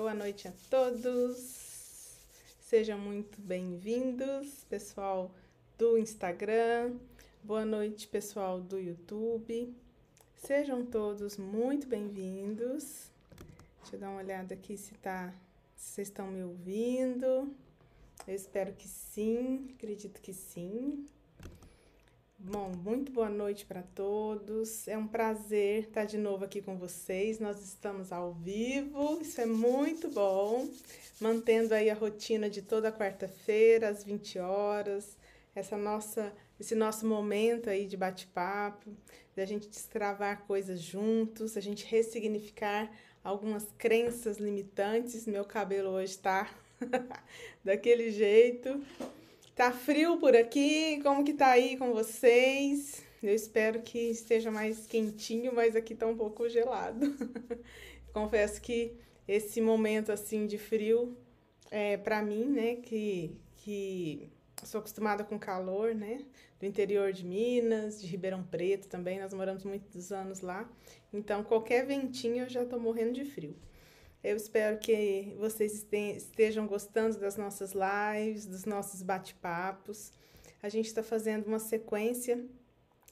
Boa noite a todos. Sejam muito bem-vindos, pessoal do Instagram. Boa noite, pessoal do YouTube. Sejam todos muito bem-vindos. Deixa eu dar uma olhada aqui se tá, se vocês estão me ouvindo. Eu espero que sim, acredito que sim. Bom, muito boa noite para todos. É um prazer estar de novo aqui com vocês. Nós estamos ao vivo, isso é muito bom. Mantendo aí a rotina de toda quarta-feira, às 20 horas. Essa nossa, esse nosso momento aí de bate-papo, da gente destravar coisas juntos, a gente ressignificar algumas crenças limitantes. Meu cabelo hoje está daquele jeito. Tá frio por aqui? Como que tá aí com vocês? Eu espero que esteja mais quentinho, mas aqui tá um pouco gelado. Confesso que esse momento assim de frio é para mim, né, que que sou acostumada com calor, né, do interior de Minas, de Ribeirão Preto também, nós moramos muitos anos lá. Então, qualquer ventinho eu já tô morrendo de frio. Eu espero que vocês estejam gostando das nossas lives, dos nossos bate-papos. A gente está fazendo uma sequência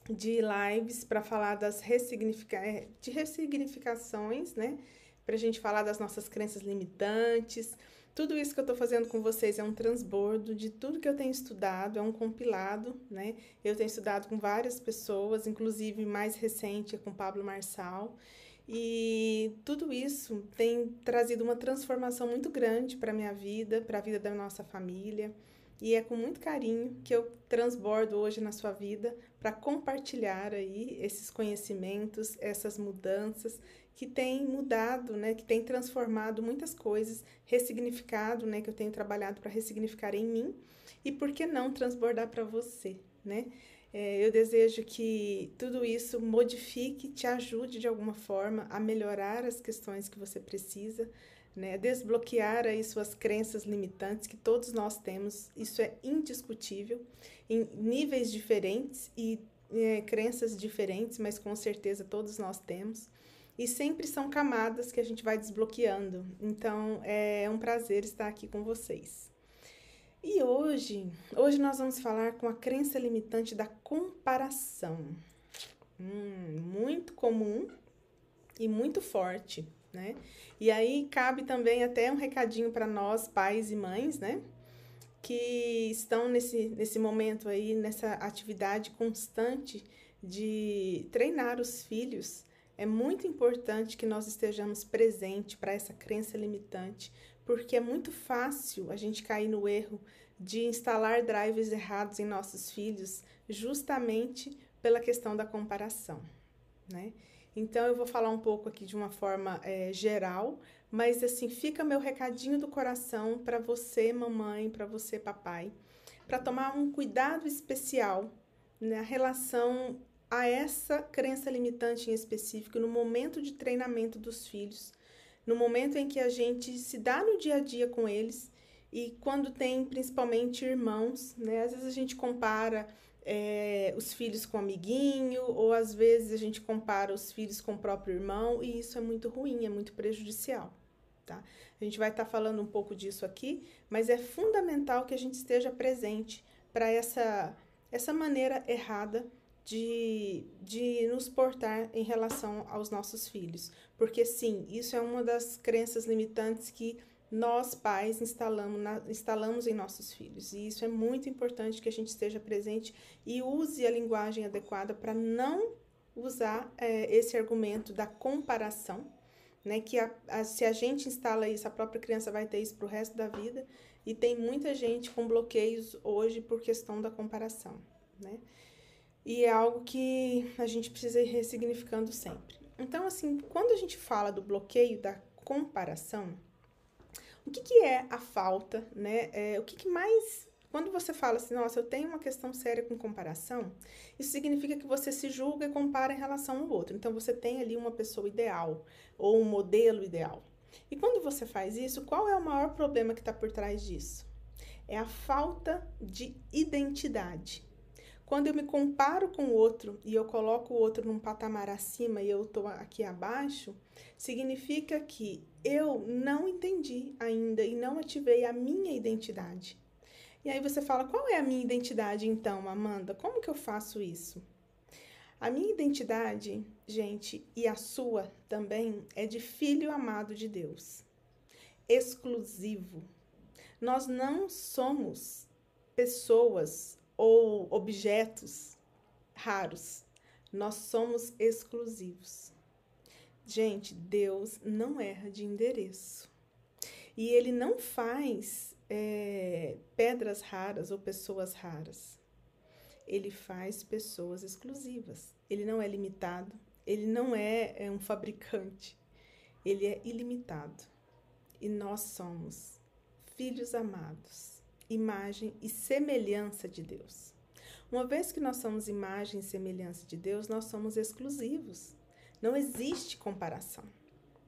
de lives para falar das ressignifica é, de ressignificações, né? Para a gente falar das nossas crenças limitantes. Tudo isso que eu estou fazendo com vocês é um transbordo de tudo que eu tenho estudado, é um compilado, né? Eu tenho estudado com várias pessoas, inclusive mais recente é com Pablo Marçal. E tudo isso tem trazido uma transformação muito grande para a minha vida, para a vida da nossa família. E é com muito carinho que eu transbordo hoje na sua vida para compartilhar aí esses conhecimentos, essas mudanças que têm mudado, né, que têm transformado muitas coisas, ressignificado, né, que eu tenho trabalhado para ressignificar em mim e por que não transbordar para você, né? É, eu desejo que tudo isso modifique, te ajude de alguma forma a melhorar as questões que você precisa, né? desbloquear aí suas crenças limitantes que todos nós temos, isso é indiscutível, em níveis diferentes e é, crenças diferentes, mas com certeza todos nós temos. E sempre são camadas que a gente vai desbloqueando. Então é um prazer estar aqui com vocês. E hoje, hoje nós vamos falar com a crença limitante da comparação. Hum, muito comum e muito forte, né? E aí cabe também até um recadinho para nós, pais e mães, né? Que estão nesse, nesse momento aí, nessa atividade constante de treinar os filhos. É muito importante que nós estejamos presentes para essa crença limitante, porque é muito fácil a gente cair no erro de instalar drivers errados em nossos filhos, justamente pela questão da comparação, né? Então eu vou falar um pouco aqui de uma forma é, geral, mas assim fica meu recadinho do coração para você, mamãe, para você, papai, para tomar um cuidado especial na relação a essa crença limitante em específico no momento de treinamento dos filhos, no momento em que a gente se dá no dia a dia com eles e quando tem principalmente irmãos, né? Às vezes a gente compara é, os filhos com amiguinho, ou às vezes a gente compara os filhos com o próprio irmão, e isso é muito ruim, é muito prejudicial. Tá? A gente vai estar tá falando um pouco disso aqui, mas é fundamental que a gente esteja presente para essa, essa maneira errada de, de nos portar em relação aos nossos filhos. Porque, sim, isso é uma das crenças limitantes que nós, pais, instalamos, na, instalamos em nossos filhos. E isso é muito importante que a gente esteja presente e use a linguagem adequada para não usar é, esse argumento da comparação, né? Que a, a, se a gente instala isso, a própria criança vai ter isso para o resto da vida. E tem muita gente com bloqueios hoje por questão da comparação, né? E é algo que a gente precisa ir ressignificando sempre. Então, assim, quando a gente fala do bloqueio da comparação, o que, que é a falta, né? É, o que, que mais quando você fala assim, nossa, eu tenho uma questão séria com comparação, isso significa que você se julga e compara em relação ao outro. Então você tem ali uma pessoa ideal ou um modelo ideal. E quando você faz isso, qual é o maior problema que está por trás disso? É a falta de identidade. Quando eu me comparo com o outro e eu coloco o outro num patamar acima e eu estou aqui abaixo, significa que eu não entendi ainda e não ativei a minha identidade. E aí você fala: qual é a minha identidade então, Amanda? Como que eu faço isso? A minha identidade, gente, e a sua também, é de filho amado de Deus, exclusivo. Nós não somos pessoas ou objetos raros, nós somos exclusivos. Gente, Deus não erra de endereço. E ele não faz é, pedras raras ou pessoas raras ele faz pessoas exclusivas. Ele não é limitado, ele não é, é um fabricante, ele é ilimitado. E nós somos filhos amados, imagem e semelhança de Deus. Uma vez que nós somos imagem e semelhança de Deus, nós somos exclusivos. Não existe comparação.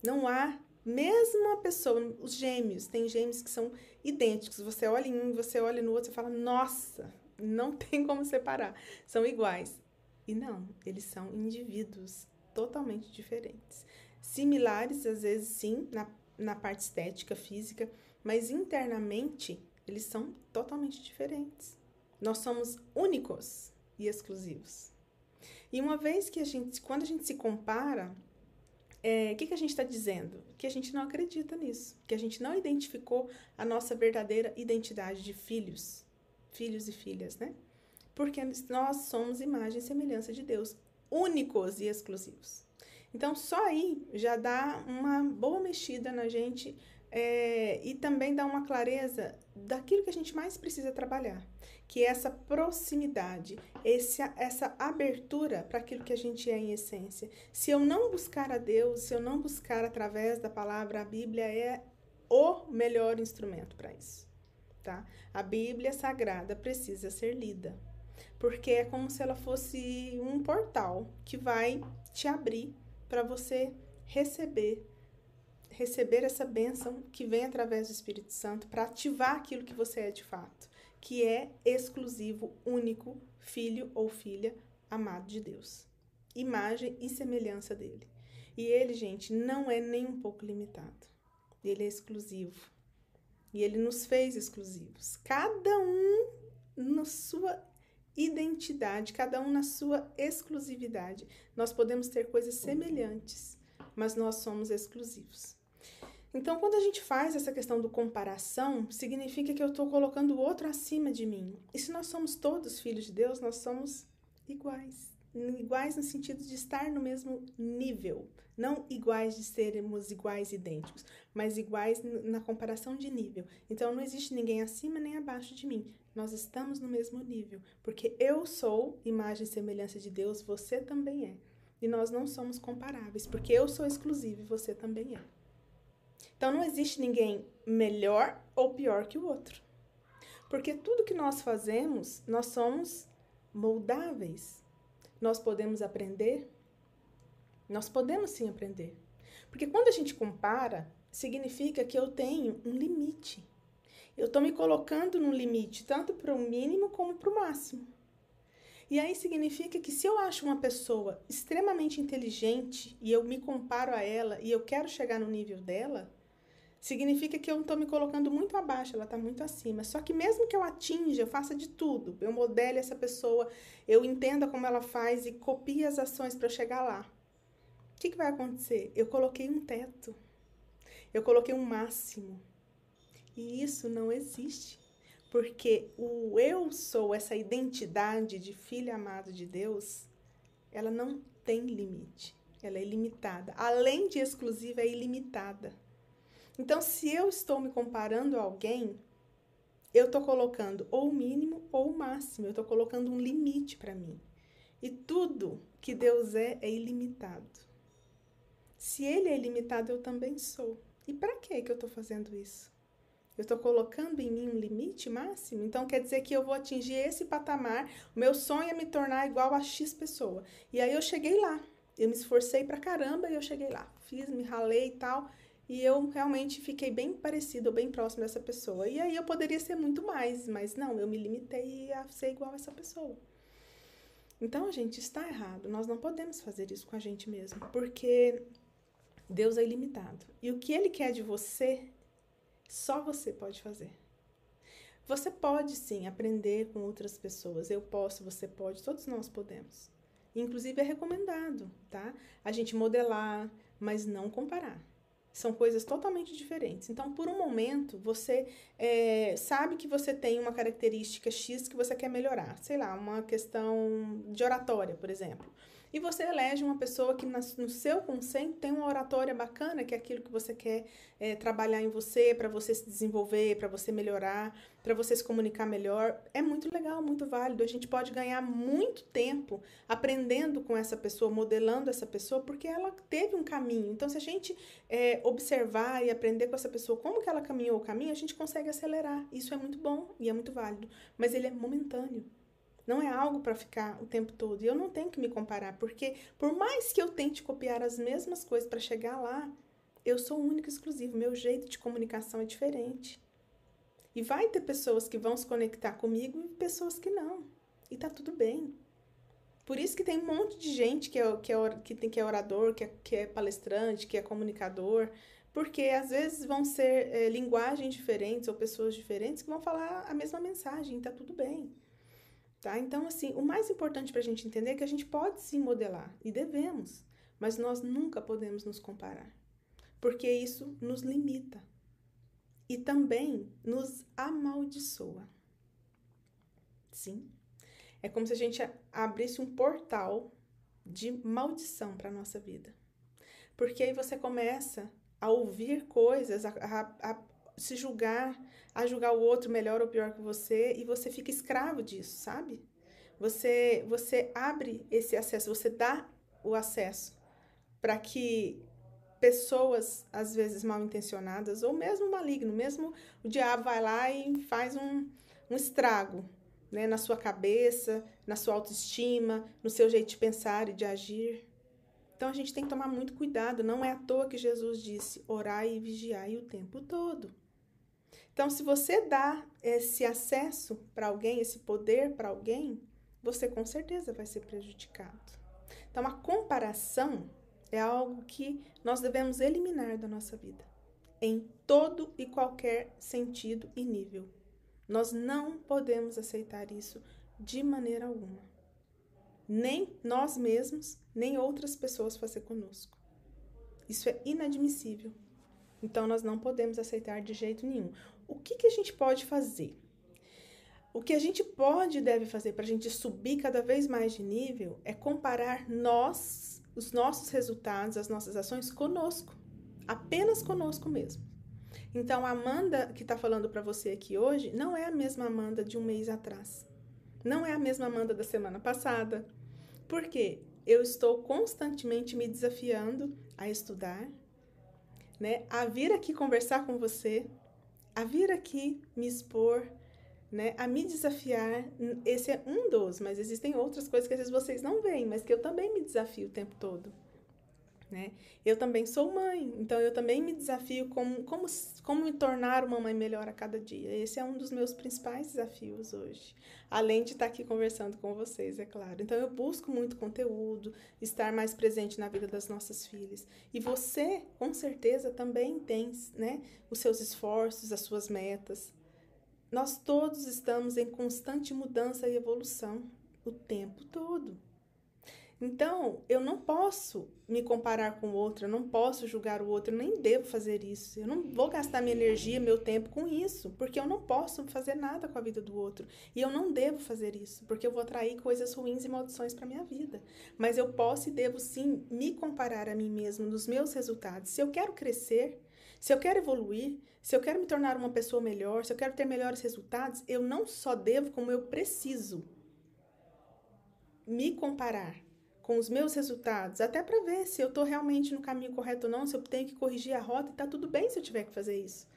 Não há, mesmo a pessoa, os gêmeos, tem gêmeos que são idênticos. Você olha em um, você olha no outro, você fala, nossa, não tem como separar. São iguais. E não, eles são indivíduos totalmente diferentes. Similares, às vezes, sim, na, na parte estética, física, mas internamente eles são totalmente diferentes. Nós somos únicos e exclusivos. E uma vez que a gente, quando a gente se compara, é, o que, que a gente está dizendo? Que a gente não acredita nisso, que a gente não identificou a nossa verdadeira identidade de filhos filhos e filhas, né? Porque nós somos imagem e semelhança de Deus, únicos e exclusivos. Então, só aí já dá uma boa mexida na gente é, e também dá uma clareza daquilo que a gente mais precisa trabalhar, que é essa proximidade, esse, essa abertura para aquilo que a gente é em essência. Se eu não buscar a Deus, se eu não buscar através da palavra, a Bíblia é o melhor instrumento para isso tá? A Bíblia Sagrada precisa ser lida, porque é como se ela fosse um portal que vai te abrir para você receber receber essa bênção que vem através do Espírito Santo para ativar aquilo que você é de fato, que é exclusivo, único, filho ou filha amado de Deus. Imagem e semelhança dele. E ele, gente, não é nem um pouco limitado. Ele é exclusivo. E ele nos fez exclusivos. Cada um na sua identidade, cada um na sua exclusividade. Nós podemos ter coisas semelhantes, mas nós somos exclusivos. Então, quando a gente faz essa questão do comparação, significa que eu estou colocando o outro acima de mim. E se nós somos todos filhos de Deus, nós somos iguais. Iguais no sentido de estar no mesmo nível. Não iguais de sermos iguais idênticos, mas iguais na comparação de nível. Então não existe ninguém acima nem abaixo de mim. Nós estamos no mesmo nível, porque eu sou imagem e semelhança de Deus, você também é. E nós não somos comparáveis, porque eu sou exclusivo e você também é. Então não existe ninguém melhor ou pior que o outro. Porque tudo que nós fazemos, nós somos moldáveis. Nós podemos aprender, nós podemos sim aprender. Porque quando a gente compara, significa que eu tenho um limite. Eu estou me colocando num limite, tanto para o mínimo como para o máximo. E aí significa que se eu acho uma pessoa extremamente inteligente e eu me comparo a ela e eu quero chegar no nível dela, significa que eu estou me colocando muito abaixo, ela está muito acima. Só que mesmo que eu atinja, eu faça de tudo, eu modele essa pessoa, eu entenda como ela faz e copie as ações para chegar lá que, que vai acontecer? Eu coloquei um teto, eu coloquei um máximo. E isso não existe. Porque o eu sou, essa identidade de filho amado de Deus, ela não tem limite. Ela é ilimitada. Além de exclusiva, é ilimitada. Então, se eu estou me comparando a alguém, eu estou colocando ou o mínimo ou o máximo. Eu estou colocando um limite para mim. E tudo que Deus é, é ilimitado. Se ele é ilimitado, eu também sou. E para que eu estou fazendo isso? Eu estou colocando em mim um limite máximo? Então quer dizer que eu vou atingir esse patamar, o meu sonho é me tornar igual a X pessoa. E aí eu cheguei lá. Eu me esforcei pra caramba e eu cheguei lá. Fiz, me ralei e tal. E eu realmente fiquei bem parecido, bem próximo dessa pessoa. E aí eu poderia ser muito mais, mas não, eu me limitei a ser igual a essa pessoa. Então, gente, está errado. Nós não podemos fazer isso com a gente mesmo, porque Deus é ilimitado. E o que ele quer de você, só você pode fazer. Você pode sim aprender com outras pessoas. Eu posso, você pode, todos nós podemos. Inclusive é recomendado, tá? A gente modelar, mas não comparar. São coisas totalmente diferentes. Então, por um momento, você é, sabe que você tem uma característica X que você quer melhorar. Sei lá, uma questão de oratória, por exemplo. E você elege uma pessoa que no seu conceito tem uma oratória bacana, que é aquilo que você quer é, trabalhar em você, para você se desenvolver, para você melhorar, para você se comunicar melhor. É muito legal, muito válido. A gente pode ganhar muito tempo aprendendo com essa pessoa, modelando essa pessoa, porque ela teve um caminho. Então, se a gente é, observar e aprender com essa pessoa como que ela caminhou o caminho, a gente consegue acelerar. Isso é muito bom e é muito válido. Mas ele é momentâneo. Não é algo para ficar o tempo todo. E eu não tenho que me comparar, porque por mais que eu tente copiar as mesmas coisas para chegar lá, eu sou único e exclusivo. Meu jeito de comunicação é diferente. E vai ter pessoas que vão se conectar comigo e pessoas que não. E tá tudo bem. Por isso que tem um monte de gente que é, que é, que tem, que é orador, que é, que é palestrante, que é comunicador, porque às vezes vão ser é, linguagens diferentes ou pessoas diferentes que vão falar a mesma mensagem, tá tudo bem. Tá? Então, assim, o mais importante para a gente entender é que a gente pode sim modelar e devemos, mas nós nunca podemos nos comparar, porque isso nos limita e também nos amaldiçoa. Sim, é como se a gente abrisse um portal de maldição para nossa vida, porque aí você começa a ouvir coisas, a, a, a se julgar, a julgar o outro melhor ou pior que você e você fica escravo disso, sabe? Você você abre esse acesso, você dá o acesso para que pessoas às vezes mal intencionadas ou mesmo maligno, mesmo o diabo vai lá e faz um, um estrago, né, na sua cabeça, na sua autoestima, no seu jeito de pensar e de agir. Então a gente tem que tomar muito cuidado, não é à toa que Jesus disse: orai e vigiai o tempo todo. Então, se você dá esse acesso para alguém, esse poder para alguém, você com certeza vai ser prejudicado. Então, a comparação é algo que nós devemos eliminar da nossa vida, em todo e qualquer sentido e nível. Nós não podemos aceitar isso de maneira alguma. Nem nós mesmos, nem outras pessoas fazer conosco. Isso é inadmissível. Então, nós não podemos aceitar de jeito nenhum o que, que a gente pode fazer? O que a gente pode e deve fazer para a gente subir cada vez mais de nível é comparar nós, os nossos resultados, as nossas ações conosco, apenas conosco mesmo. Então, a Amanda que está falando para você aqui hoje não é a mesma Amanda de um mês atrás. Não é a mesma Amanda da semana passada. Por quê? Eu estou constantemente me desafiando a estudar, né? A vir aqui conversar com você, a vir aqui me expor, né, a me desafiar. Esse é um dos, mas existem outras coisas que às vezes vocês não veem, mas que eu também me desafio o tempo todo. Né? Eu também sou mãe, então eu também me desafio como, como, como me tornar uma mãe melhor a cada dia. Esse é um dos meus principais desafios hoje. Além de estar aqui conversando com vocês, é claro. Então eu busco muito conteúdo, estar mais presente na vida das nossas filhas. E você, com certeza, também tem né, os seus esforços, as suas metas. Nós todos estamos em constante mudança e evolução o tempo todo. Então, eu não posso me comparar com o outro, eu não posso julgar o outro, eu nem devo fazer isso. Eu não vou gastar minha energia, meu tempo com isso, porque eu não posso fazer nada com a vida do outro. E eu não devo fazer isso, porque eu vou atrair coisas ruins e maldições para minha vida. Mas eu posso e devo sim me comparar a mim mesmo nos meus resultados. Se eu quero crescer, se eu quero evoluir, se eu quero me tornar uma pessoa melhor, se eu quero ter melhores resultados, eu não só devo, como eu preciso me comparar com os meus resultados, até para ver se eu estou realmente no caminho correto ou não, se eu tenho que corrigir a rota, e tá tudo bem se eu tiver que fazer isso.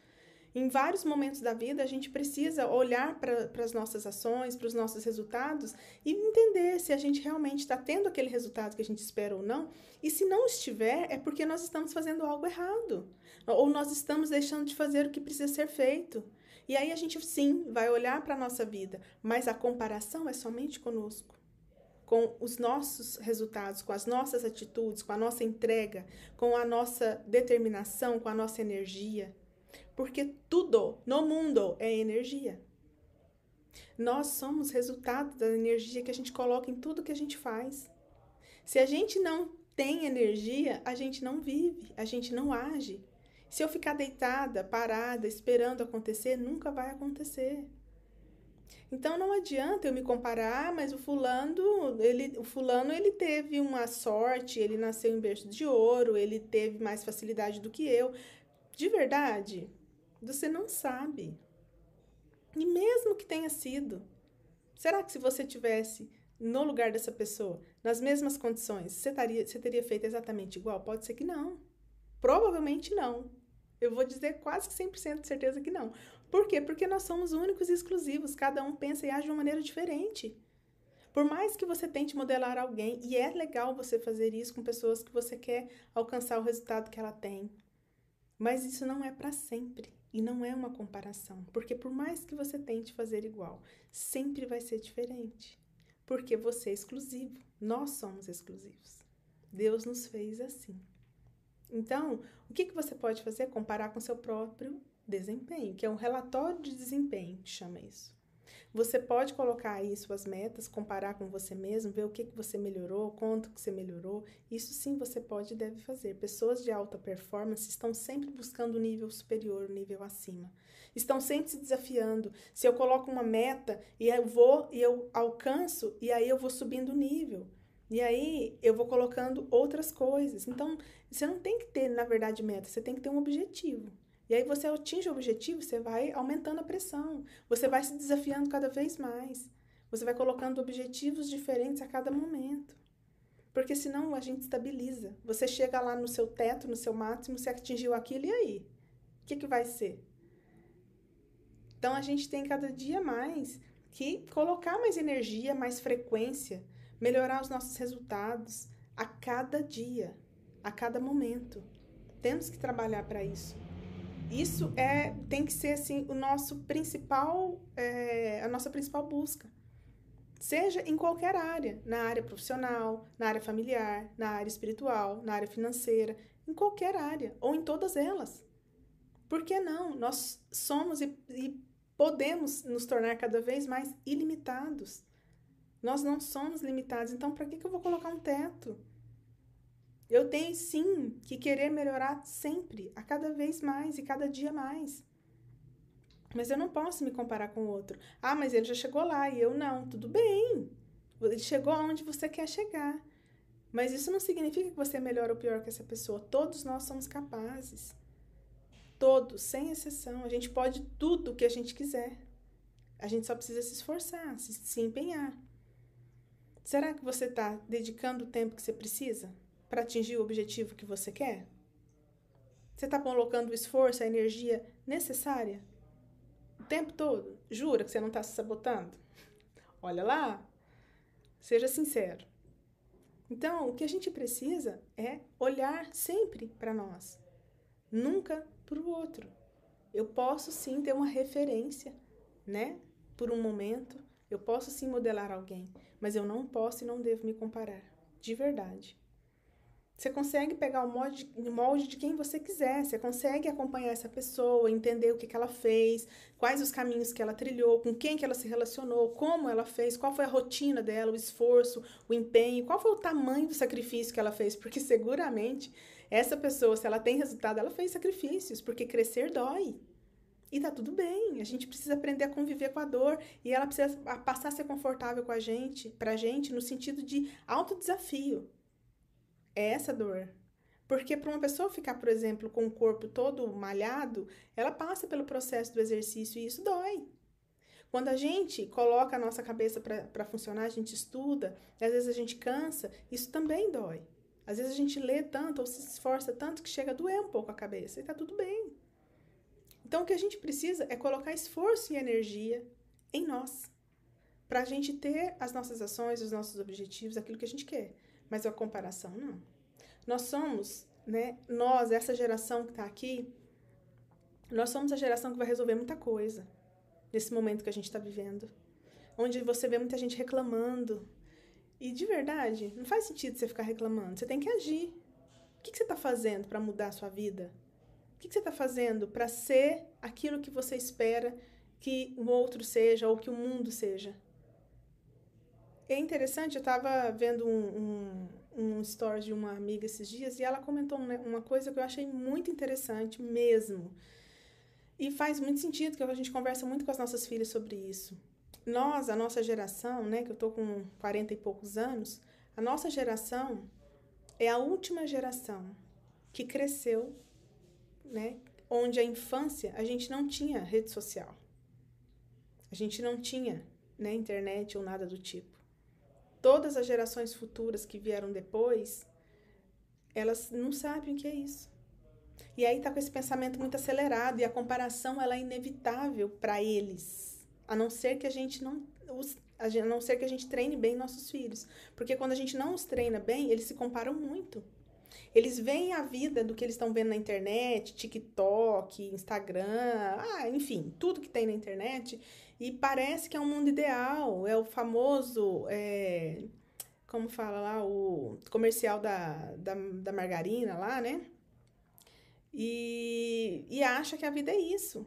Em vários momentos da vida, a gente precisa olhar para as nossas ações, para os nossos resultados e entender se a gente realmente está tendo aquele resultado que a gente espera ou não. E se não estiver, é porque nós estamos fazendo algo errado. Ou nós estamos deixando de fazer o que precisa ser feito. E aí a gente, sim, vai olhar para a nossa vida, mas a comparação é somente conosco. com os nossos resultados, com as nossas atitudes, com a nossa entrega, com a nossa determinação, com a nossa energia. Porque tudo no mundo é energia. Nós somos resultado da energia que a gente coloca em tudo que a gente faz. Se a gente não tem energia, a gente não vive, a gente não age. Se eu ficar deitada, parada, esperando acontecer, nunca vai acontecer. Então não adianta eu me comparar, ah, mas o fulano, ele, o fulano ele teve uma sorte, ele nasceu em berço de ouro, ele teve mais facilidade do que eu. De verdade, você não sabe. E mesmo que tenha sido, será que se você tivesse no lugar dessa pessoa, nas mesmas condições, você, taria, você teria feito exatamente igual? Pode ser que não. Provavelmente não. Eu vou dizer quase que 100% de certeza que não. Por quê? Porque nós somos únicos e exclusivos. Cada um pensa e age de uma maneira diferente. Por mais que você tente modelar alguém, e é legal você fazer isso com pessoas que você quer alcançar o resultado que ela tem, mas isso não é para sempre. E não é uma comparação, porque por mais que você tente fazer igual, sempre vai ser diferente. Porque você é exclusivo, nós somos exclusivos. Deus nos fez assim. Então, o que, que você pode fazer? Comparar com seu próprio desempenho, que é um relatório de desempenho, que chama isso. Você pode colocar aí suas metas, comparar com você mesmo, ver o que, que você melhorou, quanto que você melhorou. Isso sim você pode e deve fazer. Pessoas de alta performance estão sempre buscando o nível superior, o nível acima. Estão sempre se desafiando. Se eu coloco uma meta e eu vou e eu alcanço, e aí eu vou subindo o nível. E aí eu vou colocando outras coisas. Então, você não tem que ter, na verdade, meta, você tem que ter um objetivo. E aí você atinge o objetivo, você vai aumentando a pressão, você vai se desafiando cada vez mais. Você vai colocando objetivos diferentes a cada momento. Porque senão a gente estabiliza. Você chega lá no seu teto, no seu máximo, você atingiu aquilo e aí? O que, que vai ser? Então a gente tem cada dia mais que colocar mais energia, mais frequência, melhorar os nossos resultados a cada dia, a cada momento. Temos que trabalhar para isso. Isso é tem que ser assim o nosso principal é, a nossa principal busca. Seja em qualquer área, na área profissional, na área familiar, na área espiritual, na área financeira, em qualquer área ou em todas elas. Por que não? Nós somos e, e podemos nos tornar cada vez mais ilimitados. Nós não somos limitados, então para que, que eu vou colocar um teto? Eu tenho sim que querer melhorar sempre, a cada vez mais e cada dia mais. Mas eu não posso me comparar com o outro. Ah, mas ele já chegou lá e eu não. Tudo bem. Ele chegou aonde você quer chegar. Mas isso não significa que você é melhor ou pior que essa pessoa. Todos nós somos capazes. Todos, sem exceção. A gente pode tudo o que a gente quiser. A gente só precisa se esforçar, se, se empenhar. Será que você está dedicando o tempo que você precisa? para atingir o objetivo que você quer? Você está colocando o esforço, a energia necessária? O tempo todo? Jura que você não está se sabotando? Olha lá. Seja sincero. Então, o que a gente precisa é olhar sempre para nós, nunca para o outro. Eu posso sim ter uma referência, né? Por um momento, eu posso sim modelar alguém, mas eu não posso e não devo me comparar, de verdade. Você consegue pegar o molde, molde de quem você quiser, você consegue acompanhar essa pessoa, entender o que, que ela fez, quais os caminhos que ela trilhou, com quem que ela se relacionou, como ela fez, qual foi a rotina dela, o esforço, o empenho, qual foi o tamanho do sacrifício que ela fez, porque seguramente essa pessoa, se ela tem resultado, ela fez sacrifícios, porque crescer dói. E tá tudo bem, a gente precisa aprender a conviver com a dor e ela precisa passar a ser confortável com a gente, pra gente, no sentido de autodesafio. É essa dor. Porque para uma pessoa ficar, por exemplo, com o corpo todo malhado, ela passa pelo processo do exercício e isso dói. Quando a gente coloca a nossa cabeça para funcionar, a gente estuda, às vezes a gente cansa, isso também dói. Às vezes a gente lê tanto ou se esforça tanto que chega a doer um pouco a cabeça e tá tudo bem. Então o que a gente precisa é colocar esforço e energia em nós, para a gente ter as nossas ações, os nossos objetivos, aquilo que a gente quer mas a comparação não. Nós somos, né? Nós, essa geração que está aqui, nós somos a geração que vai resolver muita coisa nesse momento que a gente está vivendo. Onde você vê muita gente reclamando. E de verdade, não faz sentido você ficar reclamando. Você tem que agir. O que, que você está fazendo para mudar a sua vida? O que, você está fazendo para ser aquilo que você espera que o outro seja ou que o mundo seja? É interessante, eu estava vendo um, um, um de uma amiga esses dias e ela comentou uma coisa que eu achei muito interessante mesmo. E faz muito sentido, que a gente conversa muito com as nossas filhas sobre isso. Nós, a nossa geração, né, que eu tô com 40 e poucos anos, a nossa geração é a última geração que cresceu, né, onde a infância a gente não tinha rede social. A gente não tinha, né, internet ou nada do tipo. Todas as gerações futuras que vieram depois, elas não sabem o que é isso. E aí tá com esse pensamento muito acelerado e a comparação ela é inevitável para eles, a não ser que a gente não os, a não ser que a gente treine bem nossos filhos, porque quando a gente não os treina bem, eles se comparam muito. Eles veem a vida do que eles estão vendo na internet, TikTok, Instagram, ah, enfim, tudo que tem na internet, e parece que é um mundo ideal, é o famoso, é, como fala lá, o comercial da, da, da margarina lá, né? e, e acha que a vida é isso.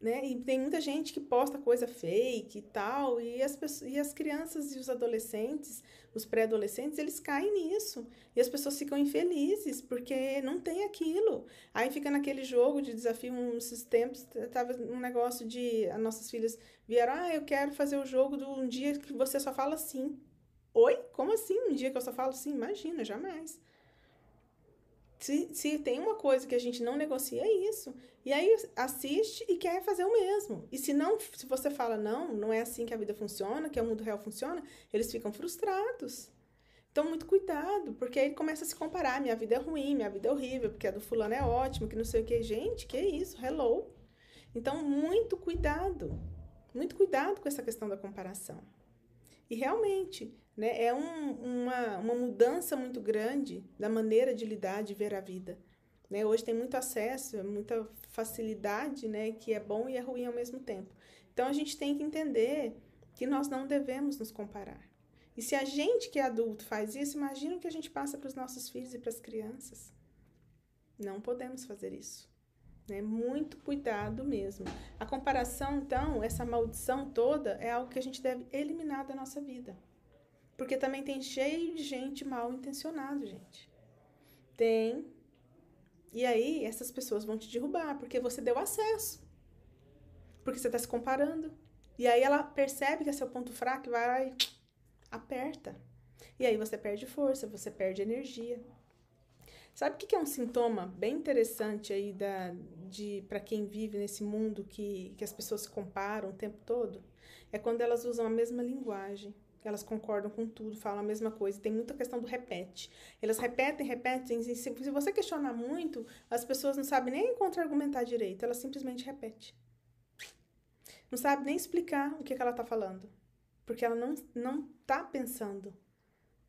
Né? E tem muita gente que posta coisa fake e tal, e as, pessoas, e as crianças e os adolescentes, os pré-adolescentes, eles caem nisso. E as pessoas ficam infelizes porque não tem aquilo. Aí fica naquele jogo de desafio, uns tempos, tava um negócio de. As nossas filhas vieram, ah, eu quero fazer o jogo de um dia que você só fala sim. Oi? Como assim? Um dia que eu só falo sim? Imagina, jamais. Se, se tem uma coisa que a gente não negocia, é isso. E aí assiste e quer fazer o mesmo. E se não, se você fala, não, não é assim que a vida funciona, que o mundo real funciona, eles ficam frustrados. Então, muito cuidado, porque aí começa a se comparar. Minha vida é ruim, minha vida é horrível, porque a do fulano é ótima, que não sei o que. Gente, que isso? Hello. Então, muito cuidado. Muito cuidado com essa questão da comparação. E realmente, né? É um, uma, uma mudança muito grande da maneira de lidar, de ver a vida. Né? Hoje tem muito acesso, muita facilidade, né? que é bom e é ruim ao mesmo tempo. Então a gente tem que entender que nós não devemos nos comparar. E se a gente que é adulto faz isso, imagina o que a gente passa para os nossos filhos e para as crianças. Não podemos fazer isso. Né? Muito cuidado mesmo. A comparação, então, essa maldição toda, é algo que a gente deve eliminar da nossa vida. Porque também tem cheio de gente mal intencionada, gente. Tem. E aí, essas pessoas vão te derrubar, porque você deu acesso. Porque você está se comparando. E aí ela percebe que é seu ponto fraco e vai lá e aperta. E aí você perde força, você perde energia. Sabe o que é um sintoma bem interessante aí da, de para quem vive nesse mundo que, que as pessoas se comparam o tempo todo? É quando elas usam a mesma linguagem elas concordam com tudo, falam a mesma coisa. Tem muita questão do repete. Elas repetem, repetem. Se, se você questionar muito, as pessoas não sabem nem contra-argumentar direito. Elas simplesmente repetem. Não sabe nem explicar o que, que ela está falando. Porque ela não, não tá pensando.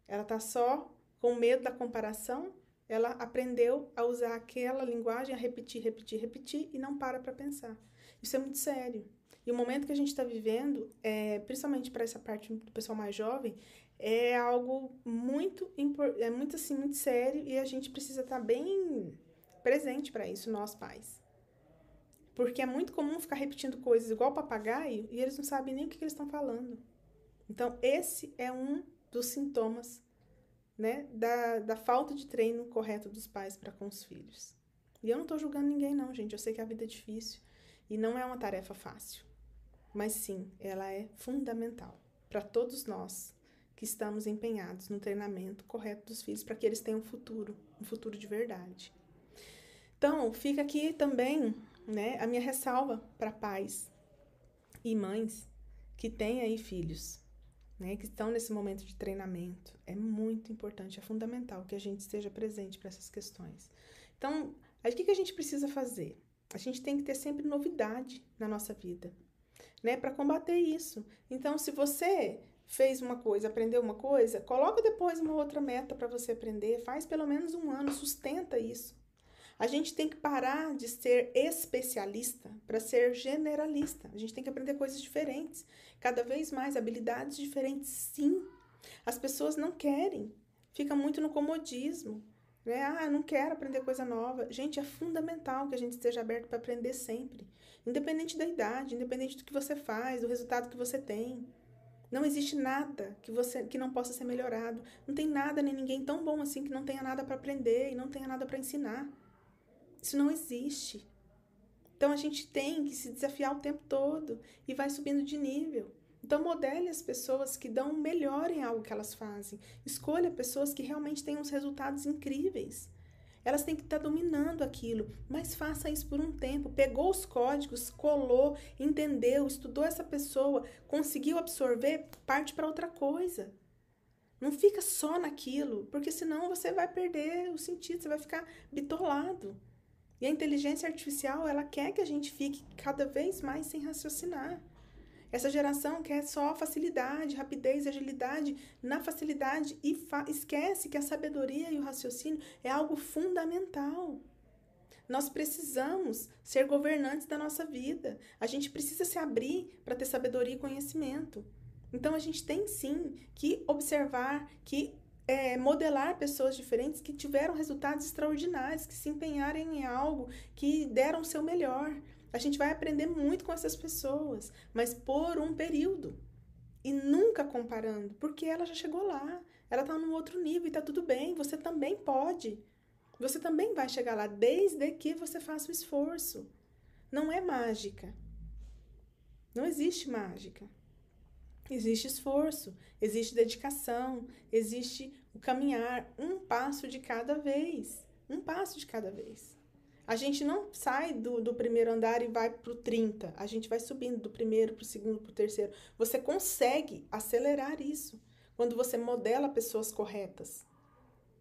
Ela está só com medo da comparação. Ela aprendeu a usar aquela linguagem, a repetir, repetir, repetir e não para para pensar. Isso é muito sério. E o momento que a gente está vivendo, é, principalmente para essa parte do pessoal mais jovem, é algo muito, é muito assim, muito sério e a gente precisa estar tá bem presente para isso, nós pais. Porque é muito comum ficar repetindo coisas igual papagaio e eles não sabem nem o que, que eles estão falando. Então, esse é um dos sintomas né, da, da falta de treino correto dos pais para com os filhos. E eu não estou julgando ninguém, não, gente. Eu sei que a vida é difícil e não é uma tarefa fácil mas sim, ela é fundamental para todos nós que estamos empenhados no treinamento correto dos filhos para que eles tenham um futuro, um futuro de verdade. Então, fica aqui também, né, a minha ressalva para pais e mães que têm aí filhos, né, que estão nesse momento de treinamento. É muito importante, é fundamental que a gente esteja presente para essas questões. Então, o que, que a gente precisa fazer? A gente tem que ter sempre novidade na nossa vida né, para combater isso. Então, se você fez uma coisa, aprendeu uma coisa, coloca depois uma outra meta para você aprender, faz pelo menos um ano, sustenta isso. A gente tem que parar de ser especialista para ser generalista. A gente tem que aprender coisas diferentes, cada vez mais habilidades diferentes, sim. As pessoas não querem, fica muito no comodismo. Né? Ah, não quero aprender coisa nova. Gente, é fundamental que a gente esteja aberto para aprender sempre. Independente da idade, independente do que você faz, do resultado que você tem. Não existe nada que você que não possa ser melhorado. Não tem nada nem ninguém tão bom assim que não tenha nada para aprender e não tenha nada para ensinar. Isso não existe. Então a gente tem que se desafiar o tempo todo e vai subindo de nível. Então modele as pessoas que dão melhor em algo que elas fazem. Escolha pessoas que realmente tenham os resultados incríveis. Elas têm que estar dominando aquilo, mas faça isso por um tempo. Pegou os códigos, colou, entendeu, estudou essa pessoa, conseguiu absorver, parte para outra coisa. Não fica só naquilo, porque senão você vai perder o sentido, você vai ficar bitolado. E a inteligência artificial, ela quer que a gente fique cada vez mais sem raciocinar. Essa geração quer só facilidade, rapidez, agilidade na facilidade e fa esquece que a sabedoria e o raciocínio é algo fundamental. Nós precisamos ser governantes da nossa vida. A gente precisa se abrir para ter sabedoria e conhecimento. Então a gente tem sim que observar, que é, modelar pessoas diferentes que tiveram resultados extraordinários, que se empenharam em algo, que deram o seu melhor. A gente vai aprender muito com essas pessoas, mas por um período. E nunca comparando, porque ela já chegou lá, ela está num outro nível e está tudo bem, você também pode. Você também vai chegar lá, desde que você faça o esforço. Não é mágica. Não existe mágica. Existe esforço, existe dedicação, existe o caminhar um passo de cada vez. Um passo de cada vez. A gente não sai do, do primeiro andar e vai para o 30. A gente vai subindo do primeiro para o segundo para o terceiro. Você consegue acelerar isso quando você modela pessoas corretas.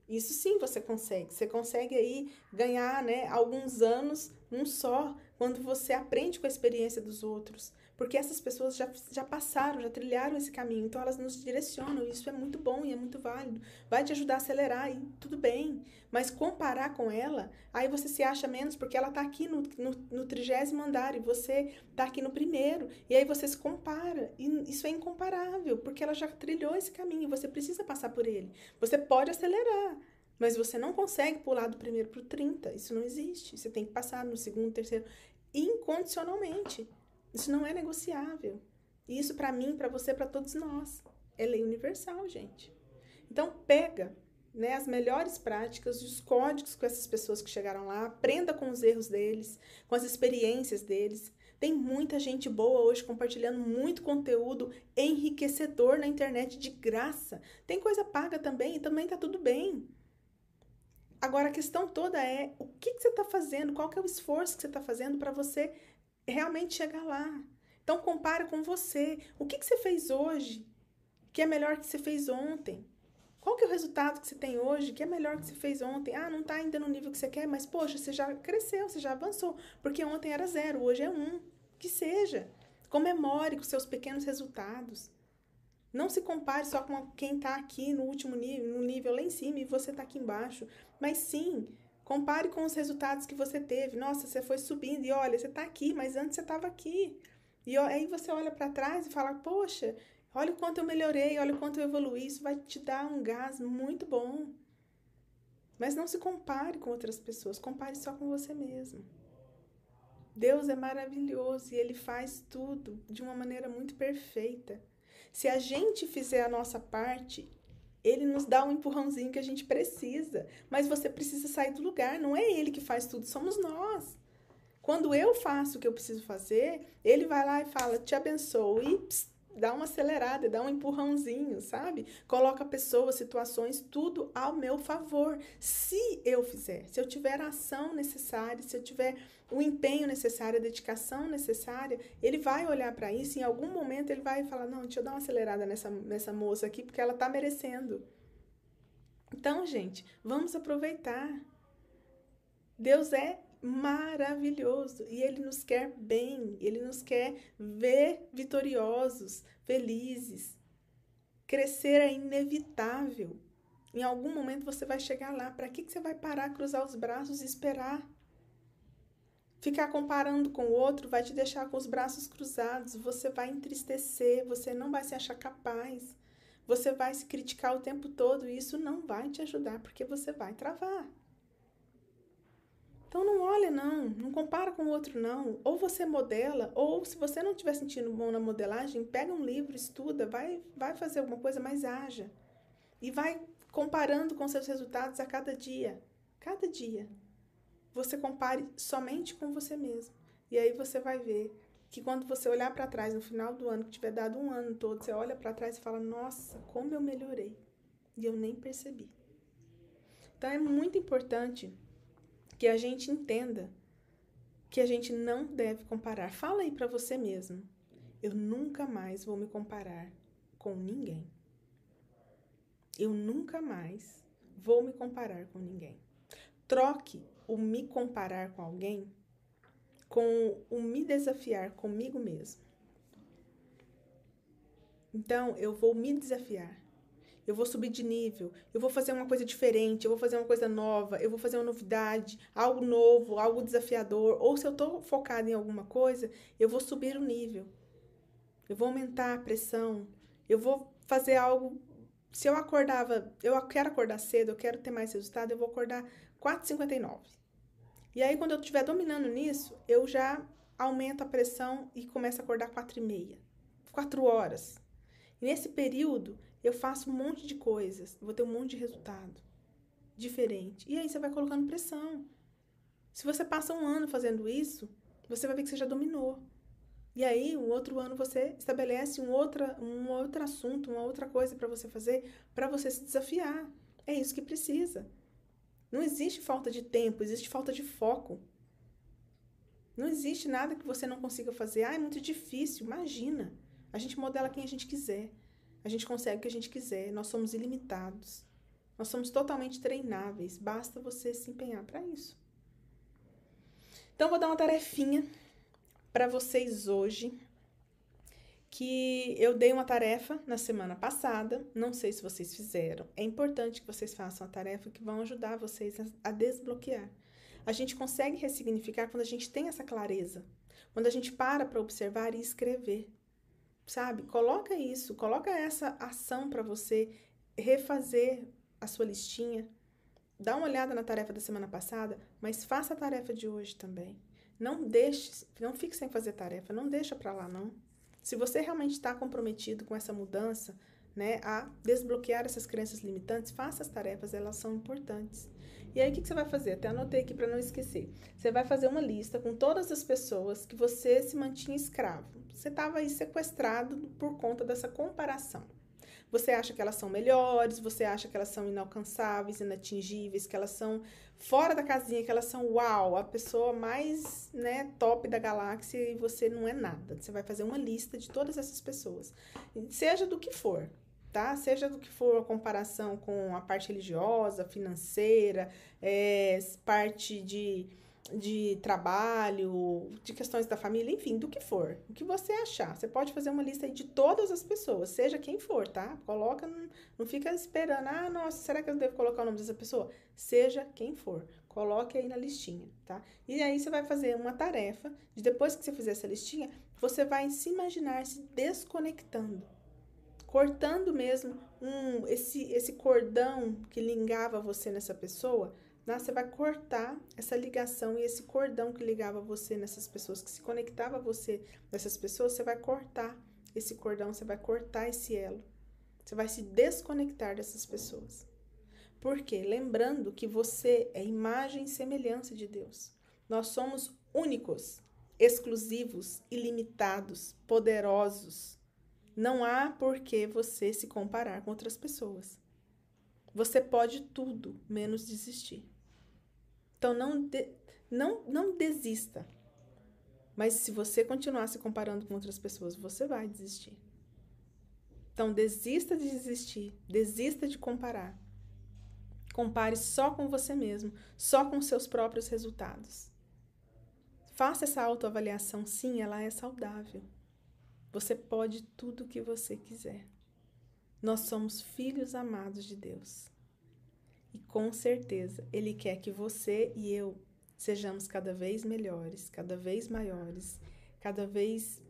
Isso sim você consegue. Você consegue aí ganhar né, alguns anos num só, quando você aprende com a experiência dos outros. Porque essas pessoas já, já passaram, já trilharam esse caminho, então elas nos direcionam. E isso é muito bom e é muito válido. Vai te ajudar a acelerar e tudo bem. Mas comparar com ela, aí você se acha menos porque ela está aqui no, no, no trigésimo andar e você está aqui no primeiro. E aí você se compara. E isso é incomparável, porque ela já trilhou esse caminho e você precisa passar por ele. Você pode acelerar. Mas você não consegue pular do primeiro para o 30. Isso não existe. Você tem que passar no segundo, terceiro, incondicionalmente. Isso não é negociável. E isso para mim, para você, para todos nós, é lei universal, gente. Então pega, né, as melhores práticas, os códigos com essas pessoas que chegaram lá, aprenda com os erros deles, com as experiências deles. Tem muita gente boa hoje compartilhando muito conteúdo enriquecedor na internet de graça. Tem coisa paga também e também tá tudo bem. Agora a questão toda é o que, que você está fazendo, qual que é o esforço que você está fazendo para você realmente chegar lá. Então compara com você. O que, que você fez hoje que é melhor que você fez ontem? Qual que é o resultado que você tem hoje que é melhor que você fez ontem? Ah, não está ainda no nível que você quer, mas poxa, você já cresceu, você já avançou. Porque ontem era zero, hoje é um. Que seja. Comemore com seus pequenos resultados. Não se compare só com quem está aqui no último nível, no nível lá em cima e você está aqui embaixo. Mas sim, Compare com os resultados que você teve. Nossa, você foi subindo e olha, você está aqui, mas antes você estava aqui. E aí você olha para trás e fala: Poxa, olha o quanto eu melhorei, olha o quanto eu evoluí. Isso vai te dar um gás muito bom. Mas não se compare com outras pessoas, compare só com você mesmo. Deus é maravilhoso e ele faz tudo de uma maneira muito perfeita. Se a gente fizer a nossa parte, ele nos dá um empurrãozinho que a gente precisa. Mas você precisa sair do lugar. Não é ele que faz tudo, somos nós. Quando eu faço o que eu preciso fazer, ele vai lá e fala: Te abençoo. E dá uma acelerada, dá um empurrãozinho, sabe? Coloca pessoas, situações, tudo ao meu favor. Se eu fizer, se eu tiver a ação necessária, se eu tiver o empenho necessário, a dedicação necessária, ele vai olhar para isso em algum momento ele vai falar: não, deixa eu dar uma acelerada nessa, nessa moça aqui, porque ela tá merecendo. Então, gente, vamos aproveitar. Deus é maravilhoso e ele nos quer bem, ele nos quer ver vitoriosos, felizes. Crescer é inevitável. Em algum momento você vai chegar lá. Para que, que você vai parar, cruzar os braços e esperar? Ficar comparando com o outro vai te deixar com os braços cruzados, você vai entristecer, você não vai se achar capaz. Você vai se criticar o tempo todo e isso não vai te ajudar, porque você vai travar. Então não olha não, não compara com o outro não. Ou você modela, ou se você não estiver sentindo bom na modelagem, pega um livro, estuda, vai, vai fazer alguma coisa, mas haja. E vai comparando com seus resultados a cada dia. Cada dia. Você compare somente com você mesmo. E aí você vai ver que quando você olhar para trás no final do ano, que tiver dado um ano todo, você olha para trás e fala: "Nossa, como eu melhorei". E eu nem percebi. Então é muito importante que a gente entenda que a gente não deve comparar. Fala aí para você mesmo. Eu nunca mais vou me comparar com ninguém. Eu nunca mais vou me comparar com ninguém. Troque o me comparar com alguém com o me desafiar comigo mesmo. Então, eu vou me desafiar eu vou subir de nível, eu vou fazer uma coisa diferente, eu vou fazer uma coisa nova, eu vou fazer uma novidade, algo novo, algo desafiador. Ou se eu estou focada em alguma coisa, eu vou subir o nível. Eu vou aumentar a pressão. Eu vou fazer algo. Se eu acordava, eu quero acordar cedo, eu quero ter mais resultado, eu vou acordar 4h59. E aí, quando eu estiver dominando nisso, eu já aumento a pressão e começo a acordar 4h30. 4 horas. E nesse período, eu faço um monte de coisas, vou ter um monte de resultado diferente. E aí você vai colocando pressão. Se você passa um ano fazendo isso, você vai ver que você já dominou. E aí, um outro ano você estabelece um, outra, um outro assunto, uma outra coisa para você fazer, para você se desafiar. É isso que precisa. Não existe falta de tempo, existe falta de foco. Não existe nada que você não consiga fazer. Ah, é muito difícil. Imagina. A gente modela quem a gente quiser. A gente consegue o que a gente quiser, nós somos ilimitados. Nós somos totalmente treináveis, basta você se empenhar para isso. Então, vou dar uma tarefinha para vocês hoje, que eu dei uma tarefa na semana passada, não sei se vocês fizeram. É importante que vocês façam a tarefa que vão ajudar vocês a desbloquear. A gente consegue ressignificar quando a gente tem essa clareza, quando a gente para para observar e escrever sabe? Coloca isso, coloca essa ação para você refazer a sua listinha. Dá uma olhada na tarefa da semana passada, mas faça a tarefa de hoje também. Não deixe, não fique sem fazer tarefa, não deixa para lá não. Se você realmente está comprometido com essa mudança, né, a desbloquear essas crenças limitantes, faça as tarefas, elas são importantes. E aí, o que, que você vai fazer? Até anotei aqui para não esquecer. Você vai fazer uma lista com todas as pessoas que você se mantinha escravo. Você estava aí sequestrado por conta dessa comparação. Você acha que elas são melhores, você acha que elas são inalcançáveis, inatingíveis, que elas são fora da casinha, que elas são uau, a pessoa mais né, top da galáxia e você não é nada. Você vai fazer uma lista de todas essas pessoas, seja do que for tá? Seja do que for a comparação com a parte religiosa, financeira, é, parte de, de trabalho, de questões da família, enfim, do que for. O que você achar. Você pode fazer uma lista aí de todas as pessoas, seja quem for, tá? Coloca, não, não fica esperando, ah, nossa, será que eu devo colocar o nome dessa pessoa? Seja quem for. Coloque aí na listinha, tá? E aí você vai fazer uma tarefa, de depois que você fizer essa listinha, você vai se imaginar se desconectando cortando mesmo um, esse, esse cordão que ligava você nessa pessoa, né? você vai cortar essa ligação e esse cordão que ligava você nessas pessoas, que se conectava você nessas pessoas, você vai cortar esse cordão, você vai cortar esse elo. Você vai se desconectar dessas pessoas. Por quê? Lembrando que você é imagem e semelhança de Deus. Nós somos únicos, exclusivos, ilimitados, poderosos. Não há por que você se comparar com outras pessoas. Você pode tudo, menos desistir. Então não, de, não, não desista. Mas se você continuar se comparando com outras pessoas, você vai desistir. Então desista de desistir, desista de comparar. Compare só com você mesmo, só com seus próprios resultados. Faça essa autoavaliação, sim, ela é saudável. Você pode tudo o que você quiser. Nós somos filhos amados de Deus. E com certeza Ele quer que você e eu sejamos cada vez melhores, cada vez maiores, cada vez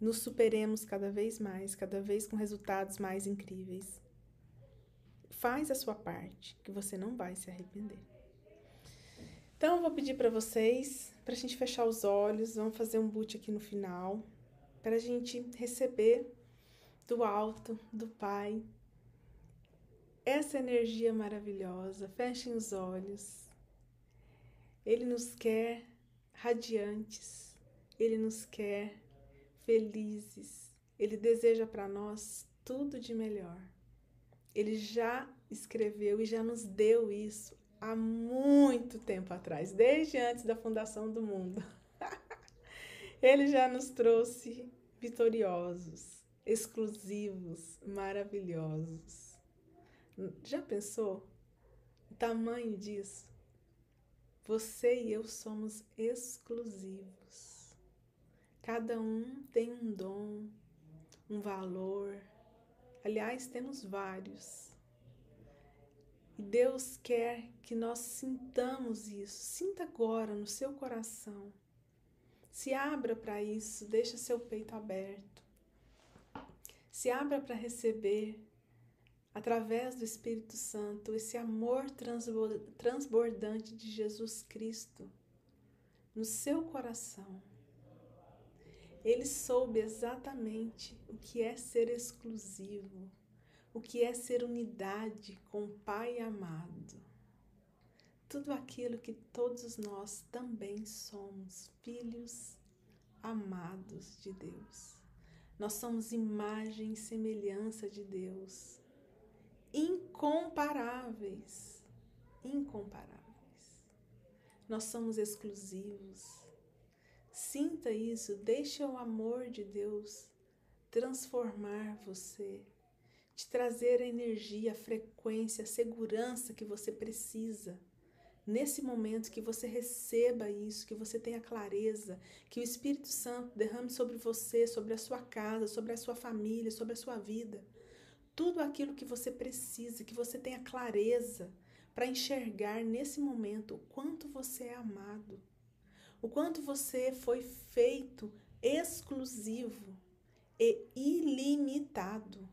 nos superemos cada vez mais, cada vez com resultados mais incríveis. faz a sua parte, que você não vai se arrepender. Então, eu vou pedir para vocês, para a gente fechar os olhos, vamos fazer um boot aqui no final, para a gente receber do alto, do Pai, essa energia maravilhosa. Fechem os olhos. Ele nos quer radiantes, ele nos quer felizes, ele deseja para nós tudo de melhor. Ele já escreveu e já nos deu isso há muito tempo atrás, desde antes da fundação do mundo. Ele já nos trouxe vitoriosos, exclusivos, maravilhosos. Já pensou o tamanho disso? Você e eu somos exclusivos. Cada um tem um dom, um valor. Aliás, temos vários. E Deus quer que nós sintamos isso. Sinta agora no seu coração. Se abra para isso, deixa seu peito aberto. Se abra para receber, através do Espírito Santo, esse amor transbordante de Jesus Cristo no seu coração. Ele soube exatamente o que é ser exclusivo, o que é ser unidade com o Pai amado. Tudo aquilo que todos nós também somos, filhos amados de Deus. Nós somos imagem e semelhança de Deus, incomparáveis, incomparáveis. Nós somos exclusivos. Sinta isso, deixe o amor de Deus transformar você te trazer a energia, a frequência, a segurança que você precisa. Nesse momento que você receba isso, que você tenha clareza, que o Espírito Santo derrame sobre você, sobre a sua casa, sobre a sua família, sobre a sua vida. Tudo aquilo que você precisa, que você tenha clareza para enxergar nesse momento o quanto você é amado, o quanto você foi feito exclusivo e ilimitado.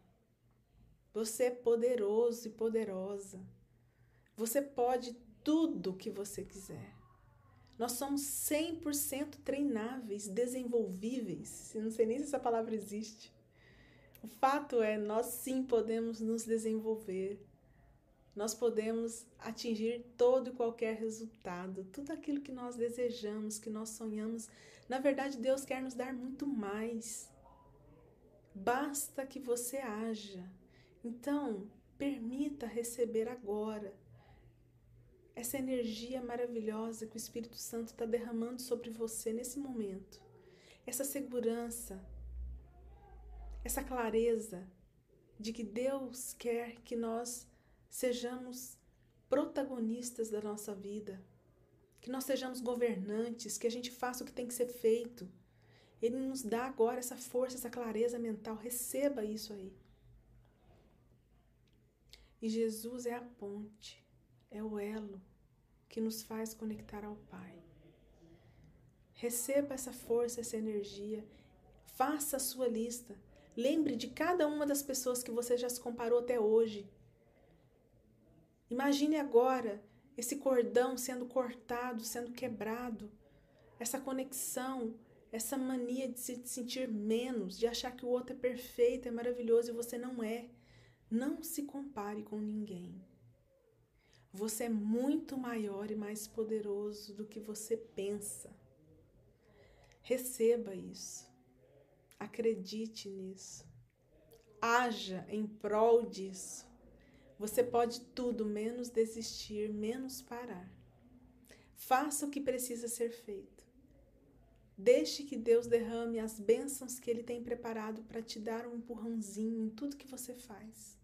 Você é poderoso e poderosa. Você pode tudo que você quiser. Nós somos 100% treináveis, desenvolvíveis. Não sei nem se essa palavra existe. O fato é, nós sim podemos nos desenvolver. Nós podemos atingir todo e qualquer resultado, tudo aquilo que nós desejamos, que nós sonhamos. Na verdade, Deus quer nos dar muito mais. Basta que você haja. Então, permita receber agora essa energia maravilhosa que o Espírito Santo está derramando sobre você nesse momento. Essa segurança, essa clareza de que Deus quer que nós sejamos protagonistas da nossa vida, que nós sejamos governantes, que a gente faça o que tem que ser feito. Ele nos dá agora essa força, essa clareza mental. Receba isso aí. E Jesus é a ponte, é o elo que nos faz conectar ao Pai. Receba essa força, essa energia, faça a sua lista. Lembre de cada uma das pessoas que você já se comparou até hoje. Imagine agora esse cordão sendo cortado, sendo quebrado, essa conexão, essa mania de se sentir menos, de achar que o outro é perfeito, é maravilhoso e você não é. Não se compare com ninguém. Você é muito maior e mais poderoso do que você pensa. Receba isso. Acredite nisso. Haja em prol disso. Você pode tudo menos desistir, menos parar. Faça o que precisa ser feito. Deixe que Deus derrame as bênçãos que Ele tem preparado para te dar um empurrãozinho em tudo que você faz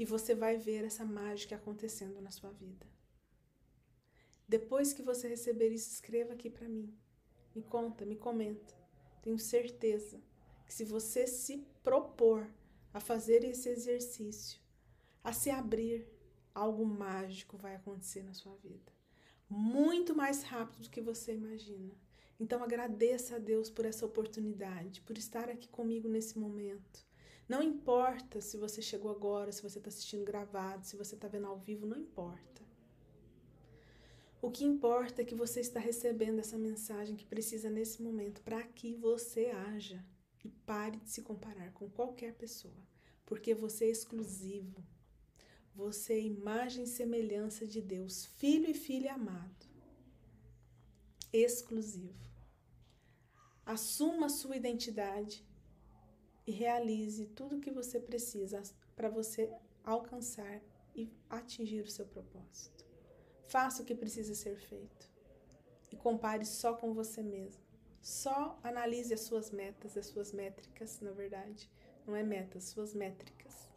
e você vai ver essa mágica acontecendo na sua vida. Depois que você receber isso, escreva aqui para mim. Me conta, me comenta. Tenho certeza que se você se propor a fazer esse exercício, a se abrir, algo mágico vai acontecer na sua vida. Muito mais rápido do que você imagina. Então agradeça a Deus por essa oportunidade, por estar aqui comigo nesse momento Não importa se você chegou agora, se você está assistindo gravado, se você está vendo ao vivo, não importa. O que importa é que você está recebendo essa mensagem que precisa nesse momento para que você haja e pare de se comparar com qualquer pessoa, porque você é exclusivo. Você é imagem e semelhança de Deus, filho e filha amado. Exclusivo. Assuma a sua identidade e realize tudo o que você precisa para você alcançar e atingir o seu propósito. Faça o que precisa ser feito e compare só com você mesmo. Só analise as suas metas, as suas métricas, na verdade. Não é metas, suas métricas.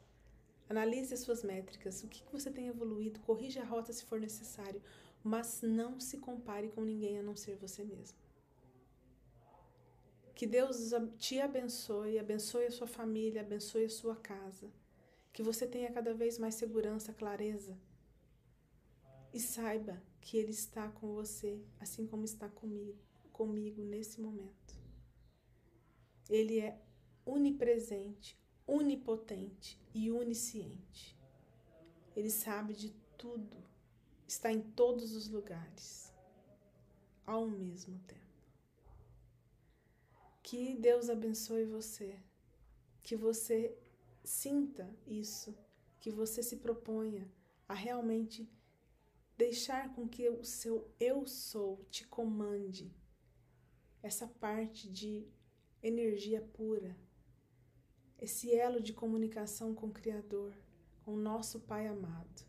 Analise as suas métricas, o que você tem evoluído, corrija a rota se for necessário, mas não se compare com ninguém a não ser você mesmo. Que Deus te abençoe, abençoe a sua família, abençoe a sua casa. Que você tenha cada vez mais segurança, clareza. E saiba que Ele está com você, assim como está comigo, comigo nesse momento. Ele é onipresente, onipotente e onisciente. Ele sabe de tudo, está em todos os lugares, ao mesmo tempo. Que Deus abençoe você, que você sinta isso, que você se proponha a realmente deixar com que o seu eu sou te comande essa parte de energia pura, esse elo de comunicação com o Criador, com o nosso Pai amado.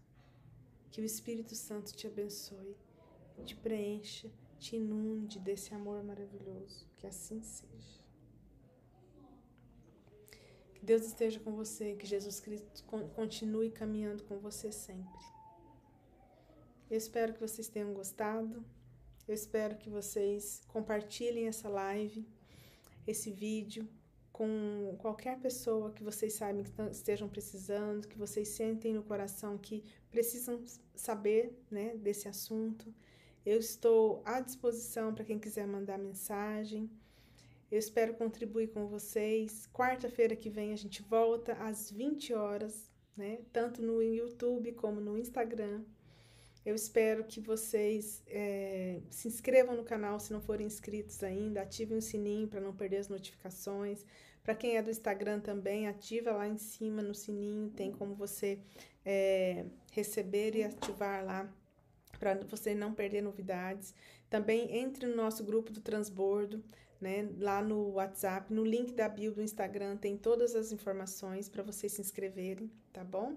Que o Espírito Santo te abençoe, te preencha te inunde desse amor maravilhoso. Que assim seja. Que Deus esteja com você, que Jesus Cristo continue caminhando com você sempre. Eu espero que vocês tenham gostado. Eu espero que vocês compartilhem essa live, esse vídeo com qualquer pessoa que vocês sabem que estejam precisando, que vocês sentem no coração que precisam saber, né, desse assunto. Eu estou à disposição para quem quiser mandar mensagem. Eu espero contribuir com vocês. Quarta-feira que vem a gente volta às 20 horas, né? Tanto no YouTube como no Instagram. Eu espero que vocês é, se inscrevam no canal se não forem inscritos ainda, ativem o sininho para não perder as notificações. Para quem é do Instagram também, ativa lá em cima no sininho, tem como você é, receber e ativar lá para você não perder novidades. Também entre no nosso grupo do transbordo, né? Lá no WhatsApp, no link da bio do Instagram tem todas as informações para vocês se inscreverem, tá bom?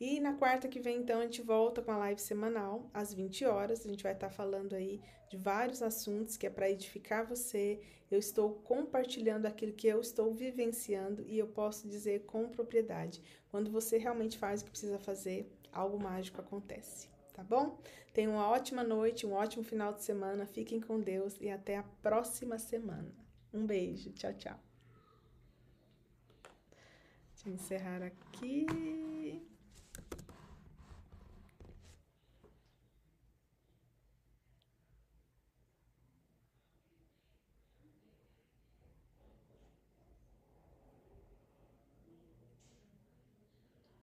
E na quarta que vem, então, a gente volta com a live semanal, às 20 horas. A gente vai estar tá falando aí de vários assuntos que é para edificar você. Eu estou compartilhando aquilo que eu estou vivenciando e eu posso dizer com propriedade. Quando você realmente faz o que precisa fazer, algo mágico acontece tá bom? Tenham uma ótima noite, um ótimo final de semana. Fiquem com Deus e até a próxima semana. Um beijo. Tchau, tchau. Deixa eu encerrar aqui.